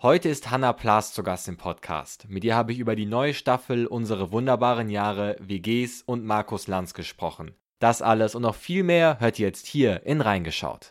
Heute ist Hannah Plas zu Gast im Podcast. Mit ihr habe ich über die neue Staffel Unsere wunderbaren Jahre, WGs und Markus Lanz gesprochen. Das alles und noch viel mehr hört ihr jetzt hier in Reingeschaut.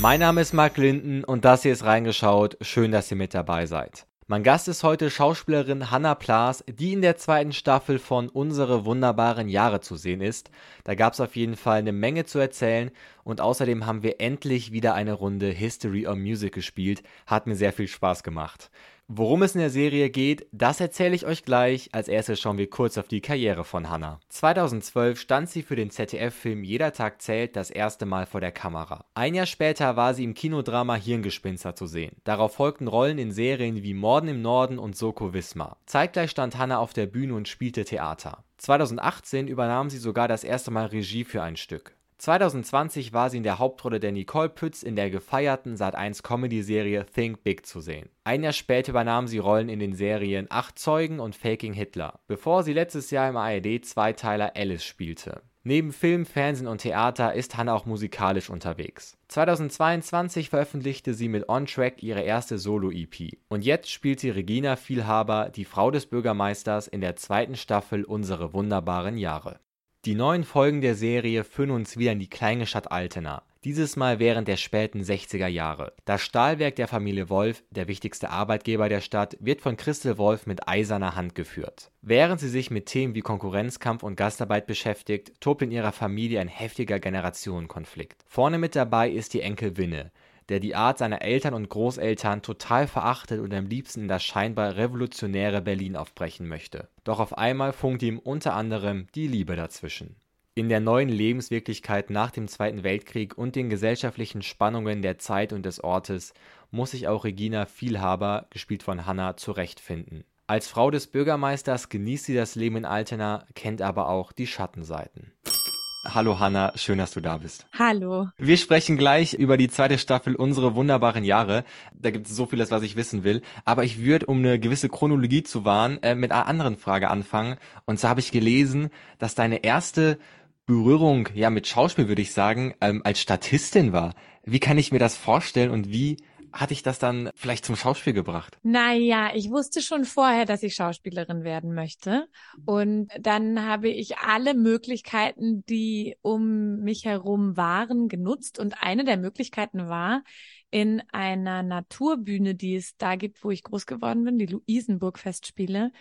Mein Name ist Mark Linden und das hier ist Reingeschaut. Schön, dass ihr mit dabei seid. Mein Gast ist heute Schauspielerin Hannah Plas, die in der zweiten Staffel von Unsere wunderbaren Jahre zu sehen ist. Da gab es auf jeden Fall eine Menge zu erzählen und außerdem haben wir endlich wieder eine Runde History of Music gespielt. Hat mir sehr viel Spaß gemacht. Worum es in der Serie geht, das erzähle ich euch gleich. Als erstes schauen wir kurz auf die Karriere von Hannah. 2012 stand sie für den ZDF-Film Jeder Tag zählt das erste Mal vor der Kamera. Ein Jahr später war sie im Kinodrama Hirngespinster zu sehen. Darauf folgten Rollen in Serien wie Morden im Norden und Soko Wismar. Zeitgleich stand Hannah auf der Bühne und spielte Theater. 2018 übernahm sie sogar das erste Mal Regie für ein Stück. 2020 war sie in der Hauptrolle der Nicole Pütz in der gefeierten Sat1 Comedy-Serie Think Big zu sehen. Ein Jahr später übernahm sie Rollen in den Serien Acht Zeugen und Faking Hitler, bevor sie letztes Jahr im ARD-Zweiteiler Alice spielte. Neben Film, Fernsehen und Theater ist Hannah auch musikalisch unterwegs. 2022 veröffentlichte sie mit On Track ihre erste Solo-EP. Und jetzt spielt sie Regina Vielhaber, die Frau des Bürgermeisters, in der zweiten Staffel Unsere wunderbaren Jahre. Die neuen Folgen der Serie führen uns wieder in die kleine Stadt Altena, dieses Mal während der späten 60er Jahre. Das Stahlwerk der Familie Wolf, der wichtigste Arbeitgeber der Stadt, wird von Christel Wolf mit eiserner Hand geführt. Während sie sich mit Themen wie Konkurrenzkampf und Gastarbeit beschäftigt, tobt in ihrer Familie ein heftiger Generationenkonflikt. Vorne mit dabei ist die Enkel Winne, der die Art seiner Eltern und Großeltern total verachtet und am liebsten in das scheinbar revolutionäre Berlin aufbrechen möchte. Doch auf einmal funkt ihm unter anderem die Liebe dazwischen. In der neuen Lebenswirklichkeit nach dem Zweiten Weltkrieg und den gesellschaftlichen Spannungen der Zeit und des Ortes muss sich auch Regina Vielhaber, gespielt von Hannah, zurechtfinden. Als Frau des Bürgermeisters genießt sie das Leben in Altena, kennt aber auch die Schattenseiten. Hallo Hanna, schön, dass du da bist. Hallo. Wir sprechen gleich über die zweite Staffel Unsere wunderbaren Jahre. Da gibt es so vieles, was ich wissen will. Aber ich würde, um eine gewisse Chronologie zu wahren, äh, mit einer anderen Frage anfangen. Und zwar habe ich gelesen, dass deine erste Berührung ja mit Schauspiel, würde ich sagen, ähm, als Statistin war. Wie kann ich mir das vorstellen und wie hat dich das dann vielleicht zum Schauspiel gebracht? Naja, ich wusste schon vorher, dass ich Schauspielerin werden möchte. Und dann habe ich alle Möglichkeiten, die um mich herum waren, genutzt. Und eine der Möglichkeiten war, in einer Naturbühne, die es da gibt, wo ich groß geworden bin, die Luisenburg-Festspiele,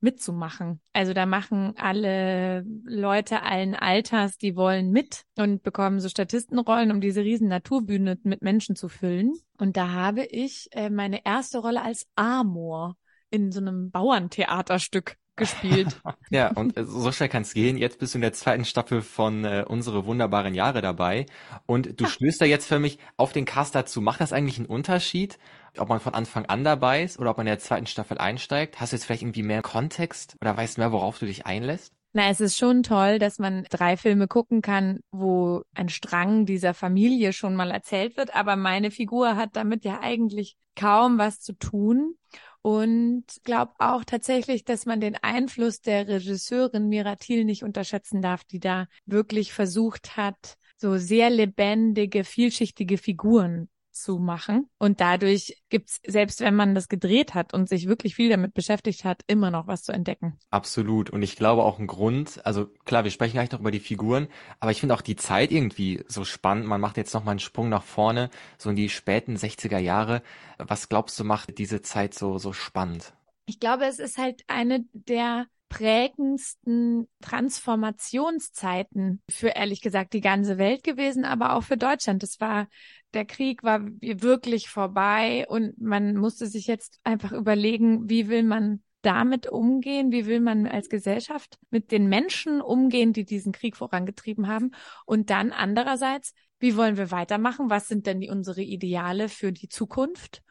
mitzumachen. Also da machen alle Leute allen Alters, die wollen mit und bekommen so Statistenrollen, um diese riesen Naturbühne mit Menschen zu füllen. Und da habe ich äh, meine erste Rolle als Amor in so einem Bauerntheaterstück gespielt. ja, und äh, so schnell kann es gehen. Jetzt bist du in der zweiten Staffel von äh, Unsere wunderbaren Jahre dabei. Und du ja. stößt da jetzt für mich auf den Cast dazu. Macht das eigentlich einen Unterschied, ob man von Anfang an dabei ist oder ob man in der zweiten Staffel einsteigt? Hast du jetzt vielleicht irgendwie mehr Kontext oder weißt mehr, worauf du dich einlässt? Na, es ist schon toll, dass man drei Filme gucken kann, wo ein Strang dieser Familie schon mal erzählt wird, aber meine Figur hat damit ja eigentlich kaum was zu tun. Und glaube auch tatsächlich, dass man den Einfluss der Regisseurin Miratil nicht unterschätzen darf, die da wirklich versucht hat, so sehr lebendige, vielschichtige Figuren zu machen. Und dadurch gibt's, selbst wenn man das gedreht hat und sich wirklich viel damit beschäftigt hat, immer noch was zu entdecken. Absolut. Und ich glaube auch ein Grund, also klar, wir sprechen gleich noch über die Figuren, aber ich finde auch die Zeit irgendwie so spannend. Man macht jetzt noch mal einen Sprung nach vorne, so in die späten 60er Jahre. Was glaubst du, macht diese Zeit so, so spannend? Ich glaube, es ist halt eine der prägendsten Transformationszeiten für ehrlich gesagt die ganze Welt gewesen, aber auch für Deutschland. Es war der Krieg war wirklich vorbei und man musste sich jetzt einfach überlegen, wie will man damit umgehen? Wie will man als Gesellschaft mit den Menschen umgehen, die diesen Krieg vorangetrieben haben? Und dann andererseits, wie wollen wir weitermachen? Was sind denn die, unsere Ideale für die Zukunft?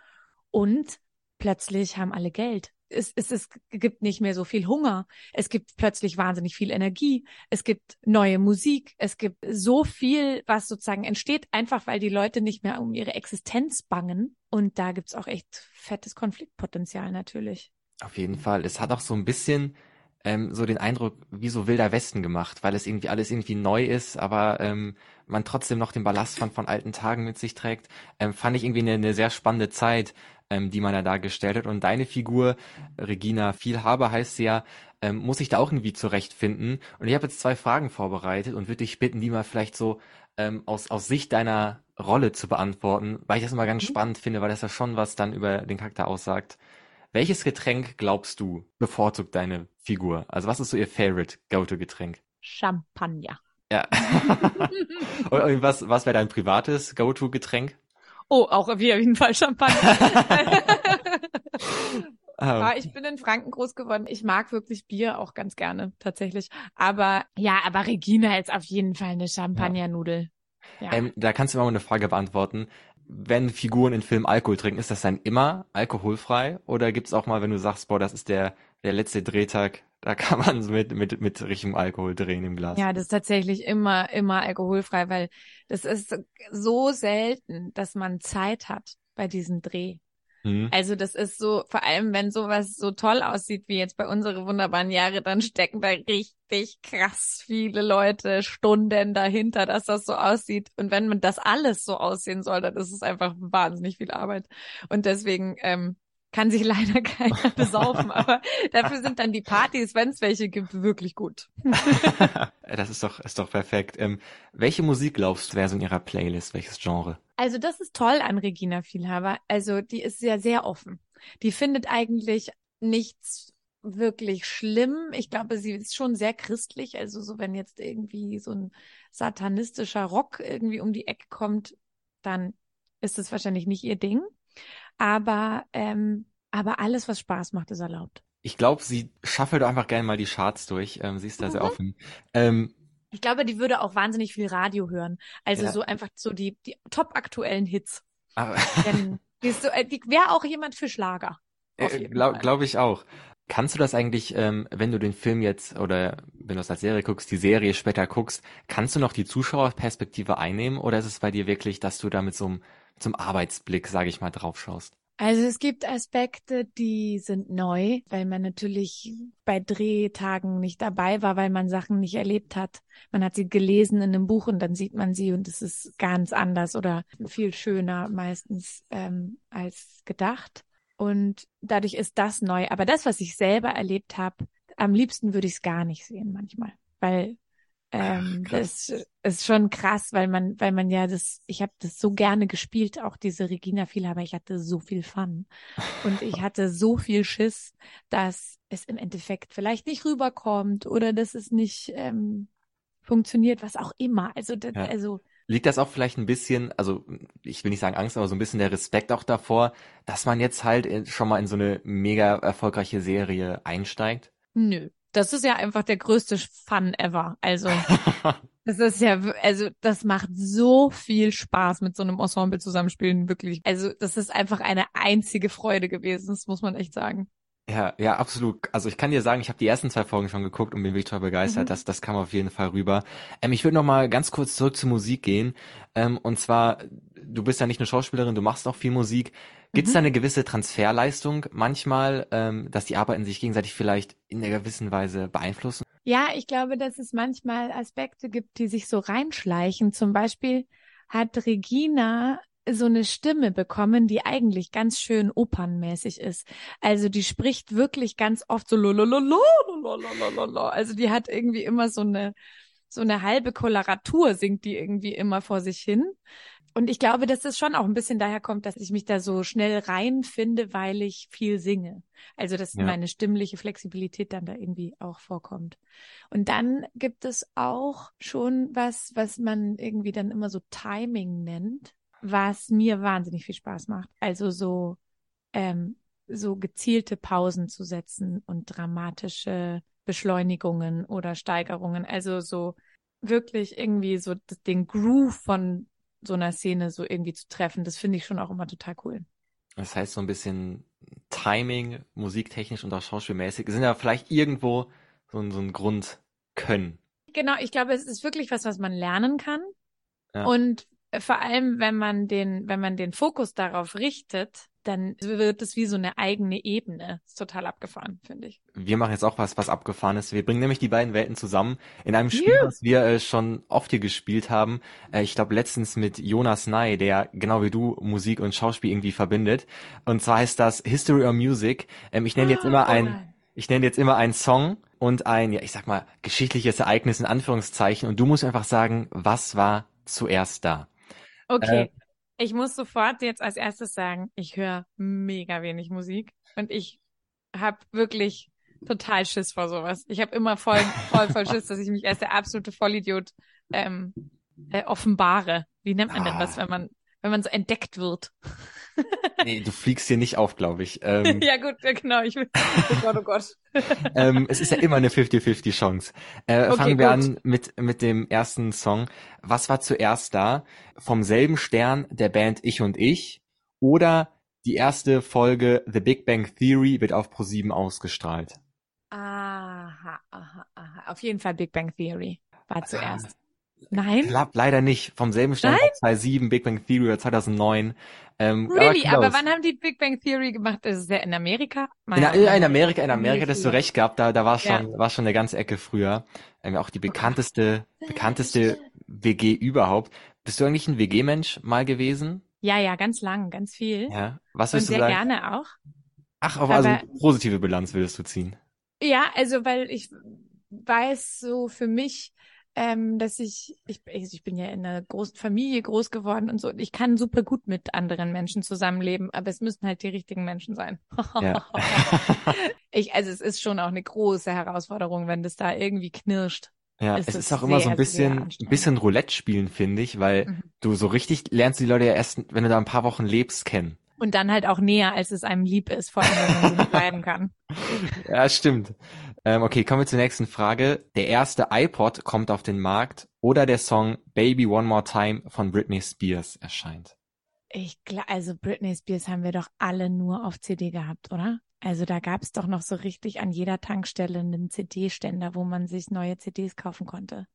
Und plötzlich haben alle Geld es, es, es gibt nicht mehr so viel Hunger. Es gibt plötzlich wahnsinnig viel Energie. Es gibt neue Musik. Es gibt so viel, was sozusagen entsteht, einfach weil die Leute nicht mehr um ihre Existenz bangen. Und da gibt's auch echt fettes Konfliktpotenzial natürlich. Auf jeden Fall. Es hat auch so ein bisschen ähm, so den Eindruck, wie so wilder Westen gemacht, weil es irgendwie alles irgendwie neu ist, aber ähm, man trotzdem noch den Ballast von, von alten Tagen mit sich trägt. Ähm, fand ich irgendwie eine, eine sehr spannende Zeit, ähm, die man da dargestellt hat. Und deine Figur, Regina Vielhaber heißt sie ja, ähm, muss ich da auch irgendwie zurechtfinden. Und ich habe jetzt zwei Fragen vorbereitet und würde dich bitten, die mal vielleicht so ähm, aus, aus Sicht deiner Rolle zu beantworten, weil ich das immer ganz mhm. spannend finde, weil das ja schon was dann über den Charakter aussagt. Welches Getränk glaubst du bevorzugt deine Figur? Also was ist so ihr Favorite Go-To-Getränk? Champagner. Ja. und was, was wäre dein privates Go-To-Getränk? Oh, auch auf jeden Fall Champagner. Ja, ich bin in Franken groß geworden. Ich mag wirklich Bier auch ganz gerne, tatsächlich. Aber ja, aber Regina ist auf jeden Fall eine Champagnernudel. Ja. Ähm, da kannst du mal eine Frage beantworten. Wenn Figuren in Filmen Alkohol trinken, ist das dann immer alkoholfrei? Oder gibt's auch mal, wenn du sagst, boah, das ist der, der letzte Drehtag, da kann man mit, mit, mit richtigem Alkohol drehen im Glas? Ja, das ist tatsächlich immer, immer alkoholfrei, weil das ist so selten, dass man Zeit hat bei diesem Dreh. Mhm. Also das ist so, vor allem wenn sowas so toll aussieht wie jetzt bei unsere wunderbaren Jahre, dann stecken da richtig krass viele Leute Stunden dahinter, dass das so aussieht. Und wenn man das alles so aussehen soll, dann ist es einfach wahnsinnig viel Arbeit. Und deswegen ähm, kann sich leider keiner besaufen, aber dafür sind dann die Partys, wenn es welche gibt, wirklich gut. das ist doch, ist doch perfekt. Ähm, welche Musik glaubst du wäre so in ihrer Playlist? Welches Genre? Also das ist toll an Regina Vielhaber. Also die ist ja sehr offen. Die findet eigentlich nichts wirklich schlimm. Ich glaube, sie ist schon sehr christlich. Also so, wenn jetzt irgendwie so ein satanistischer Rock irgendwie um die Ecke kommt, dann ist es wahrscheinlich nicht ihr Ding. Aber, ähm, aber alles, was Spaß macht, ist erlaubt. Ich glaube, sie schaffelt einfach gerne mal die Charts durch. Ähm, sie ist da mhm. sehr offen. Ähm, ich glaube, die würde auch wahnsinnig viel Radio hören. Also ja. so einfach so die, die top aktuellen Hits. Aber Denn die, so, äh, die wäre auch jemand für Schlager. Äh, Glaube glaub ich auch. Kannst du das eigentlich, ähm, wenn du den Film jetzt oder wenn du es als Serie guckst, die Serie später guckst, kannst du noch die Zuschauerperspektive einnehmen oder ist es bei dir wirklich, dass du da mit so einem zum Arbeitsblick, sage ich mal, drauf schaust? Also es gibt Aspekte, die sind neu, weil man natürlich bei Drehtagen nicht dabei war, weil man Sachen nicht erlebt hat. Man hat sie gelesen in einem Buch und dann sieht man sie und es ist ganz anders oder viel schöner meistens ähm, als gedacht. Und dadurch ist das neu. Aber das, was ich selber erlebt habe, am liebsten würde ich es gar nicht sehen manchmal, weil ähm, Ach, das ist schon krass, weil man, weil man ja das, ich habe das so gerne gespielt, auch diese Regina viel, aber ich hatte so viel Fun und ich hatte so viel Schiss, dass es im Endeffekt vielleicht nicht rüberkommt oder dass es nicht ähm, funktioniert, was auch immer. Also, das, ja. also Liegt das auch vielleicht ein bisschen, also ich will nicht sagen Angst, aber so ein bisschen der Respekt auch davor, dass man jetzt halt schon mal in so eine mega erfolgreiche Serie einsteigt? Nö, das ist ja einfach der größte Fun ever. Also, das ist ja, also, das macht so viel Spaß mit so einem Ensemble zusammenspielen, wirklich. Also, das ist einfach eine einzige Freude gewesen, das muss man echt sagen. Ja, ja, absolut. Also ich kann dir sagen, ich habe die ersten zwei Folgen schon geguckt und bin wirklich total begeistert. Mhm. Das, das kam auf jeden Fall rüber. Ähm, ich würde noch mal ganz kurz zurück zur Musik gehen. Ähm, und zwar, du bist ja nicht nur Schauspielerin, du machst auch viel Musik. Gibt es mhm. da eine gewisse Transferleistung manchmal, ähm, dass die Arbeiten sich gegenseitig vielleicht in einer gewissen Weise beeinflussen? Ja, ich glaube, dass es manchmal Aspekte gibt, die sich so reinschleichen. Zum Beispiel hat Regina so eine Stimme bekommen, die eigentlich ganz schön opernmäßig ist. Also die spricht wirklich ganz oft so lolololo, also die hat irgendwie immer so eine so eine halbe Koloratur singt die irgendwie immer vor sich hin. Und ich glaube, dass es schon auch ein bisschen daher kommt, dass ich mich da so schnell reinfinde, weil ich viel singe. Also, dass ja. meine stimmliche Flexibilität dann da irgendwie auch vorkommt. Und dann gibt es auch schon was, was man irgendwie dann immer so Timing nennt was mir wahnsinnig viel Spaß macht. Also so, ähm, so gezielte Pausen zu setzen und dramatische Beschleunigungen oder Steigerungen. Also so wirklich irgendwie so den Groove von so einer Szene so irgendwie zu treffen. Das finde ich schon auch immer total cool. Das heißt so ein bisschen Timing, musiktechnisch und auch schauspielmäßig sind ja vielleicht irgendwo so ein, so ein Grundkönnen. Genau, ich glaube, es ist wirklich was, was man lernen kann. Ja. Und vor allem, wenn man den, wenn man den Fokus darauf richtet, dann wird es wie so eine eigene Ebene. Ist total abgefahren, finde ich. Wir machen jetzt auch was, was abgefahren ist. Wir bringen nämlich die beiden Welten zusammen in einem Spiel, Juh. das wir äh, schon oft hier gespielt haben. Äh, ich glaube letztens mit Jonas Ney, der genau wie du Musik und Schauspiel irgendwie verbindet. Und zwar heißt das History or Music. Ähm, ich nenne jetzt immer ein, ich nenne jetzt immer einen Song und ein, ja, ich sag mal, geschichtliches Ereignis in Anführungszeichen. Und du musst einfach sagen, was war zuerst da? Okay. Äh, ich muss sofort jetzt als erstes sagen, ich höre mega wenig Musik und ich habe wirklich total Schiss vor sowas. Ich habe immer voll, voll, voll Schiss, dass ich mich als der absolute Vollidiot ähm, äh, offenbare. Wie nennt man denn das, ah. wenn man, wenn man so entdeckt wird? Nee, du fliegst hier nicht auf, glaube ich. Ähm, ja gut, ja, genau. Ich will, oh Gott, oh Gott. ähm, es ist ja immer eine 50-50 Chance. Äh, okay, fangen wir gut. an mit, mit dem ersten Song. Was war zuerst da? Vom selben Stern der Band Ich und Ich oder die erste Folge The Big Bang Theory wird auf Pro7 ausgestrahlt? Aha, aha, aha. Auf jeden Fall Big Bang Theory war zuerst. Nein? Klappt leider nicht. Vom selben Stern 2007, Big Bang Theory oder 2009. Ähm, really? Aber, aber, wann haben die Big Bang Theory gemacht? Das ist ja in Amerika? In, in, Amerika, in Amerika, dass du recht gehabt, da, da war schon, ja. war schon eine ganze Ecke früher. Ähm, auch die bekannteste, bekannteste WG überhaupt. Bist du eigentlich ein WG-Mensch mal gewesen? Ja, ja, ganz lang, ganz viel. Ja. Was willst Und du sehr sagen? gerne auch. Ach, aber also positive Bilanz würdest du ziehen? Ja, also weil ich weiß so für mich, ähm, dass ich, ich, also ich bin ja in einer großen Familie groß geworden und so, und ich kann super gut mit anderen Menschen zusammenleben, aber es müssen halt die richtigen Menschen sein. Ja. ich, also es ist schon auch eine große Herausforderung, wenn das da irgendwie knirscht. Ja, ist es ist auch immer so ein bisschen, ein bisschen Roulette spielen, finde ich, weil mhm. du so richtig lernst die Leute ja erst, wenn du da ein paar Wochen lebst, kennen. Und dann halt auch näher, als es einem lieb ist, vor allem, wenn man sie nicht leiden kann. Ja, stimmt. Ähm, okay, kommen wir zur nächsten Frage. Der erste iPod kommt auf den Markt oder der Song Baby One More Time von Britney Spears erscheint? Ich glaube, also Britney Spears haben wir doch alle nur auf CD gehabt, oder? Also da gab es doch noch so richtig an jeder Tankstelle einen CD-Ständer, wo man sich neue CDs kaufen konnte.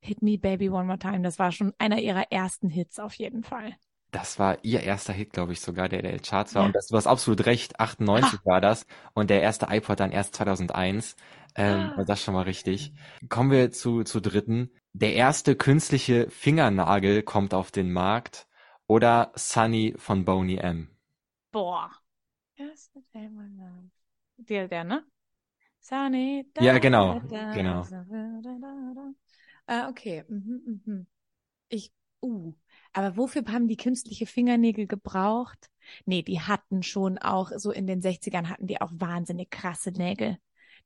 Hit Me Baby One More Time, das war schon einer ihrer ersten Hits auf jeden Fall. Das war ihr erster Hit, glaube ich, sogar, der der Charts war. Ja. Und das, du hast absolut recht, 98 ah. war das. Und der erste iPod dann erst 2001. Ähm, ah. Das schon mal richtig. Kommen wir zu, zu dritten. Der erste künstliche Fingernagel kommt auf den Markt. Oder Sunny von Boney M. Boah. Der, der, ne? Sunny. Da, ja, genau. Da, genau. Ah, okay. Mhm, mhm. Ich, uh, aber wofür haben die künstliche Fingernägel gebraucht? Nee, die hatten schon auch, so in den 60ern hatten die auch wahnsinnig krasse Nägel.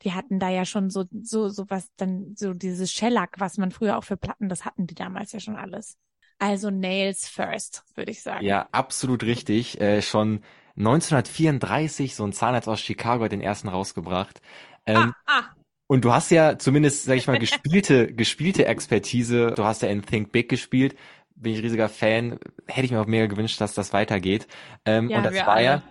Die hatten da ja schon so, so, so was dann, so dieses Shellac, was man früher auch für Platten, das hatten die damals ja schon alles. Also Nails first, würde ich sagen. Ja, absolut richtig. Äh, schon 1934, so ein Zahnarzt aus Chicago hat den ersten rausgebracht. Ähm, ah, ah. Und du hast ja zumindest, sag ich mal, gespielte, gespielte Expertise. Du hast ja in Think Big gespielt bin ich riesiger Fan. Hätte ich mir auch mega gewünscht, dass das weitergeht. Ähm, ja, und das war alle. ja,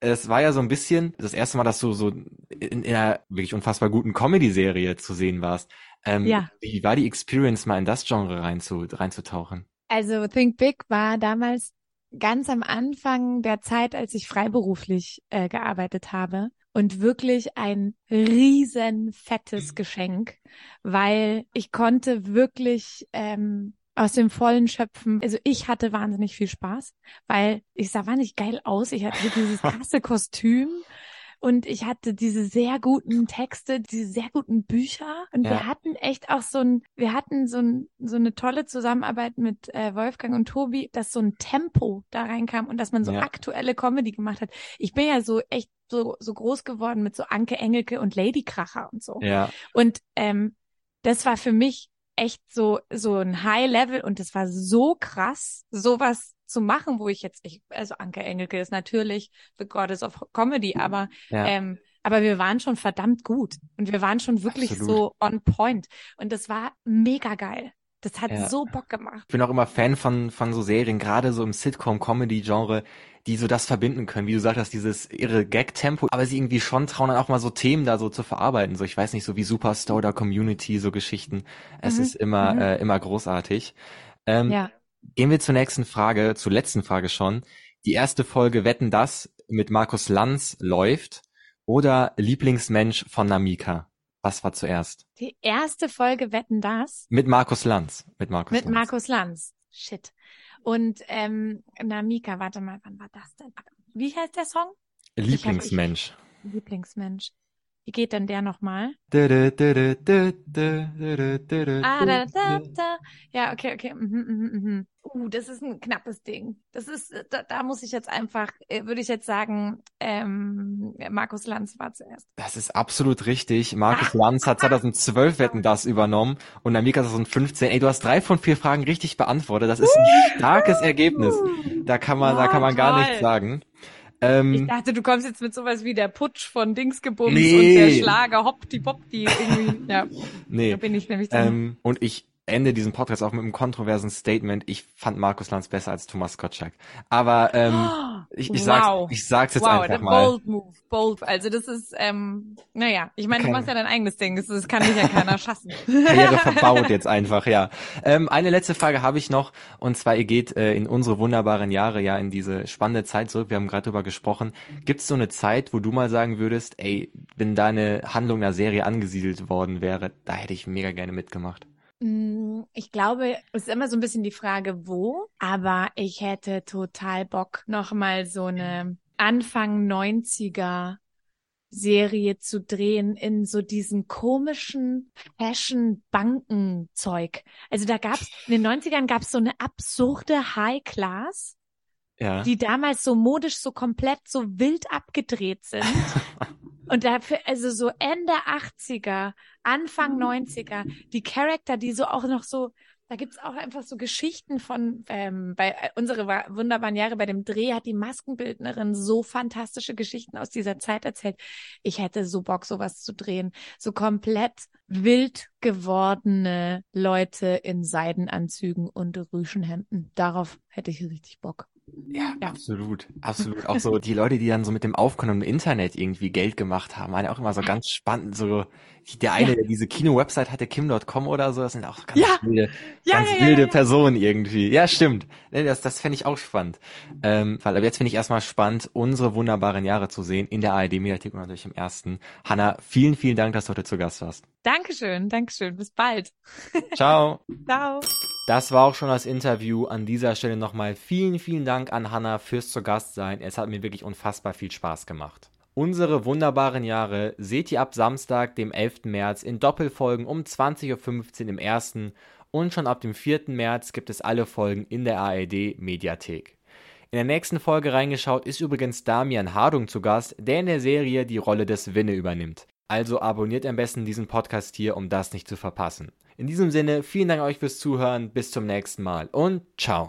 es war ja so ein bisschen das erste Mal, dass du so in, in einer wirklich unfassbar guten Comedy-Serie zu sehen warst. Ähm, ja. Wie war die Experience, mal in das Genre reinzu, reinzutauchen? Also Think Big war damals ganz am Anfang der Zeit, als ich freiberuflich äh, gearbeitet habe und wirklich ein riesen fettes Geschenk, weil ich konnte wirklich ähm, aus dem Vollen schöpfen. Also ich hatte wahnsinnig viel Spaß, weil ich sah wahnsinnig geil aus. Ich hatte dieses krasse Kostüm und ich hatte diese sehr guten Texte, diese sehr guten Bücher und ja. wir hatten echt auch so ein, wir hatten so ein, so eine tolle Zusammenarbeit mit äh, Wolfgang und Tobi, dass so ein Tempo da reinkam und dass man so ja. aktuelle Comedy gemacht hat. Ich bin ja so echt so so groß geworden mit so Anke Engelke und Lady Kracher und so. Ja. Und ähm, das war für mich echt so, so ein High Level und es war so krass, sowas zu machen, wo ich jetzt, ich, also Anke Engelke ist natürlich the goddess of Comedy, aber, ja. ähm, aber wir waren schon verdammt gut und wir waren schon wirklich Absolut. so on point und das war mega geil. Das hat ja. so Bock gemacht. Ich bin auch immer Fan von, von so Serien, gerade so im Sitcom-Comedy-Genre, die so das verbinden können, wie du sagst, dieses irre Gag-Tempo, aber sie irgendwie schon trauen, dann auch mal so Themen da so zu verarbeiten. So, ich weiß nicht, so wie Superstar oder Community, so Geschichten. Es mhm. ist immer, mhm. äh, immer großartig. Ähm, ja. Gehen wir zur nächsten Frage, zur letzten Frage schon. die erste Folge Wetten das mit Markus Lanz läuft oder Lieblingsmensch von Namika? Was war zuerst? Die erste Folge Wetten das? Mit Markus Lanz. Mit Markus Mit Lanz. Markus Lanz. Shit. Und ähm, Namika, warte mal, wann war das denn? Wie heißt der Song? Lieblingsmensch. Lieblingsmensch. Wie geht denn der nochmal? Ah, Ah, da, da, da. Ja, okay, okay. Mhm, mhm, mhm. Uh, das ist ein knappes Ding. Das ist, da, da muss ich jetzt einfach, äh, würde ich jetzt sagen, ähm, Markus Lanz war zuerst. Das ist absolut richtig. Markus Lanz hat 2012 Wetten das übernommen und Namika 2015. Ey, du hast drei von vier Fragen richtig beantwortet. Das ist ein starkes Ergebnis. Da kann man, da kann man gar nichts sagen. Ich Ähm, dachte, du kommst jetzt mit sowas wie der Putsch von Dingsgebums Nee. und der Schlager Hoppdi Boppdi irgendwie. Ja, nee. da bin ich nämlich dann. Ähm, und ich ende diesen Podcast auch mit einem kontroversen Statement. Ich fand Markus Lanz besser als Thomas Gottschalk. Aber ähm, ich, ich, wow. sag's, ich sag's jetzt wow, einfach mal. bold move, bold. Also das ist, ähm, naja, ich meine, du Kein- machst ja dein eigenes Ding, das, das kann dich ja keiner schaffen. Karriere verbaut jetzt einfach, ja. Ähm, eine letzte Frage habe ich noch, und zwar ihr geht äh, in unsere wunderbaren Jahre, ja, in diese spannende Zeit zurück. Wir haben gerade drüber gesprochen. Gibt es so eine Zeit, wo du mal sagen würdest, ey, wenn deine Handlung einer Serie angesiedelt worden wäre, da hätte ich mega gerne mitgemacht. Mm, Ich glaube, es ist immer so ein bisschen die Frage, wo, aber ich hätte total Bock, nochmal so eine Anfang 90er Serie zu drehen in so diesen komischen Fashion-Banken-Zeug. Also da gab's, in den 90ern gab's so eine absurde High-Class, Ja. die damals so modisch so komplett so wild abgedreht sind. Und dafür, also so Ende 80er, Anfang 90er, die Charakter, die so auch noch so, da gibt's auch einfach so Geschichten von, ähm, bei äh, unsere wunderbaren Jahre bei dem Dreh hat die Maskenbildnerin so fantastische Geschichten aus dieser Zeit erzählt. Ich hätte so Bock, sowas zu drehen. So komplett wild gewordene Leute in Seidenanzügen und Rüschenhemden. Darauf hätte ich richtig Bock. Ja, Ja. absolut, absolut. Auch so die Leute, die dann so mit dem Aufkommen im Internet irgendwie Geld gemacht haben, waren ja auch immer so ganz spannend. So der eine, Ja. der diese Kino-Website hatte, Kim.com oder so, das sind auch ganz Ja. wilde, ganz wilde. Personen irgendwie. Ja, stimmt. Nee, Das, das fände ich auch spannend. Ähm, weil, aber jetzt finde ich erstmal spannend, unsere wunderbaren Jahre zu sehen in der ARD-Mediathek und natürlich im ersten. Hanna, vielen, vielen Dank, dass du heute zu Gast warst. Dankeschön, Dankeschön. Bis bald. Ciao. Ciao. Das war auch schon das Interview. An dieser Stelle nochmal vielen, vielen Dank an Hanna fürs zu Gast sein. Es hat mir wirklich unfassbar viel Spaß gemacht. Unsere wunderbaren Jahre seht ihr ab Samstag, dem 11. März, in Doppelfolgen um 20.15 Uhr im ersten und schon ab dem 4. März gibt es alle Folgen in der ARD Mediathek. In der nächsten Folge reingeschaut ist übrigens Damian Hardung zu Gast, der in der Serie die Rolle des Winne übernimmt. Also abonniert am besten diesen Podcast hier, um das nicht zu verpassen. In diesem Sinne, vielen Dank euch fürs Zuhören, bis zum nächsten Mal und ciao.